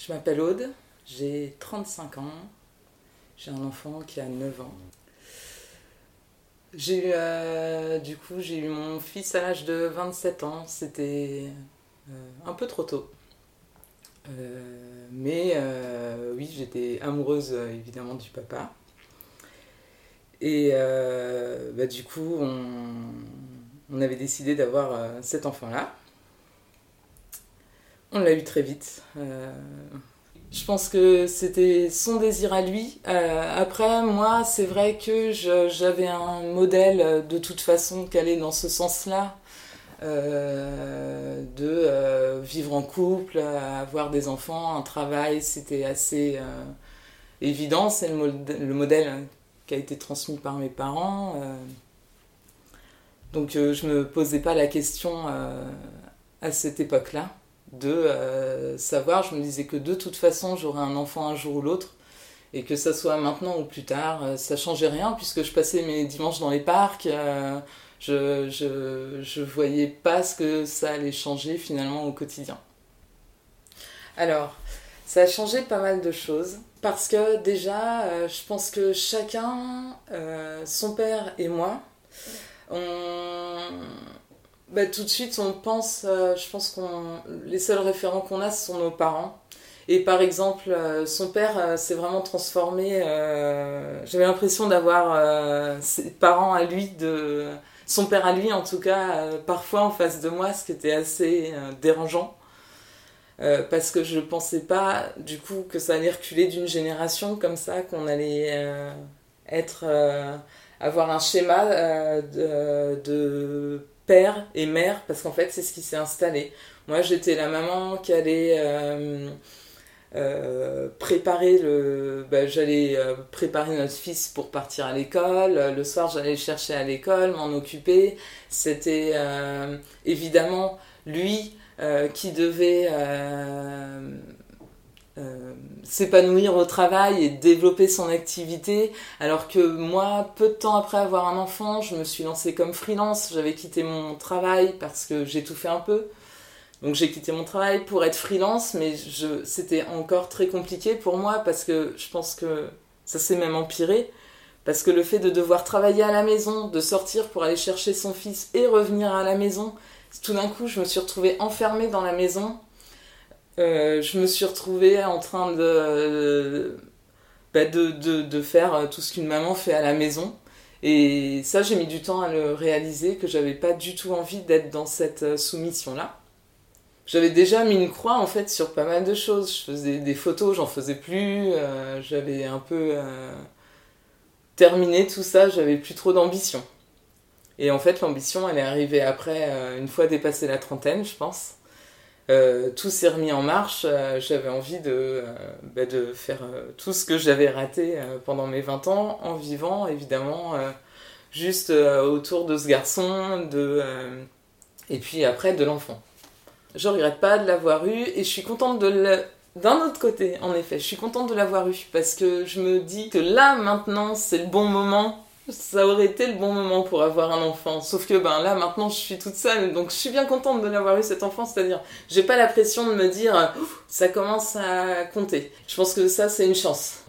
Je m'appelle Aude, j'ai 35 ans, j'ai un enfant qui a 9 ans. J'ai eu, euh, du coup, j'ai eu mon fils à l'âge de 27 ans, c'était euh, un peu trop tôt. Euh, mais oui, j'étais amoureuse évidemment du papa. Et bah, du coup, on avait décidé d'avoir cet enfant-là. On l'a eu très vite. Euh, je pense que c'était son désir à lui. Euh, après, moi, c'est vrai que j'avais un modèle de toute façon qui allait dans ce sens-là. Euh, de vivre en couple, avoir des enfants, un travail, c'était assez évident. C'est le, le, modèle qui a été transmis par mes parents. donc je me posais pas la question à cette époque-là de euh, savoir, je me disais que de toute façon j'aurais un enfant un jour ou l'autre et que ça soit maintenant ou plus tard, euh, ça changeait rien puisque je passais mes dimanches dans les parcs, euh, je, je, je voyais pas ce que ça allait changer finalement au quotidien. Alors, ça a changé pas mal de choses parce que déjà, je pense que chacun, son père et moi, on, bah, tout de suite, on pense, euh, je pense qu'on les seuls référents qu'on a, ce sont nos parents. Et par exemple, euh, son père euh, s'est vraiment transformé. J'avais l'impression d'avoir ses parents à lui, de son père à lui en tout cas, parfois en face de moi, ce qui était assez dérangeant. parce que je pensais pas du coup que ça allait reculer d'une génération comme ça, qu'on allait être avoir un schéma de père et mère, parce qu'en fait, c'est ce qui s'est installé. Moi, j'étais la maman qui allait euh, euh, préparer le. Bah, j'allais euh, préparer notre fils pour partir à l'école. Le soir, j'allais le chercher à l'école, m'en occuper. C'était évidemment lui qui devait euh, s'épanouir au travail et développer son activité. Alors que moi, peu de temps après avoir un enfant, je me suis lancée comme freelance. J'avais quitté mon travail parce que j'ai tout fait un peu. Donc j'ai quitté mon travail pour être freelance, mais c'était encore très compliqué pour moi parce que je pense que ça s'est même empiré. Parce que le fait de devoir travailler à la maison, de sortir pour aller chercher son fils et revenir à la maison, tout d'un coup, je me suis retrouvée enfermée dans la maison euh, je me suis retrouvée en train bah, de, de, de, faire tout ce qu'une maman fait à la maison. Et ça, j'ai mis du temps à le réaliser, que j'avais pas du tout envie d'être dans cette euh, soumission-là. J'avais déjà mis une croix en fait sur pas mal de choses. Je faisais des photos, j'en faisais plus. Euh, j'avais un peu terminé tout ça, j'avais plus trop d'ambition. Et en fait, l'ambition, elle est arrivée après, une fois dépassé la trentaine, je pense. Euh, tout s'est remis en marche. Euh, j'avais envie de, euh, bah, faire tout ce que j'avais raté pendant mes 20 ans en vivant, évidemment, juste autour de ce garçon, de, et puis après de l'enfant. Je regrette pas de l'avoir eu et je suis contente de le... D'un autre côté, en effet, je suis contente de l'avoir eu parce que je me dis que là, maintenant, c'est le bon moment ça aurait été le bon moment pour avoir un enfant. Sauf que ben là maintenant je suis toute seule, donc je suis bien contente de l'avoir eu cet enfant, c'est-à-dire j'ai pas la pression de me dire ça commence à compter. Je pense que ça c'est une chance.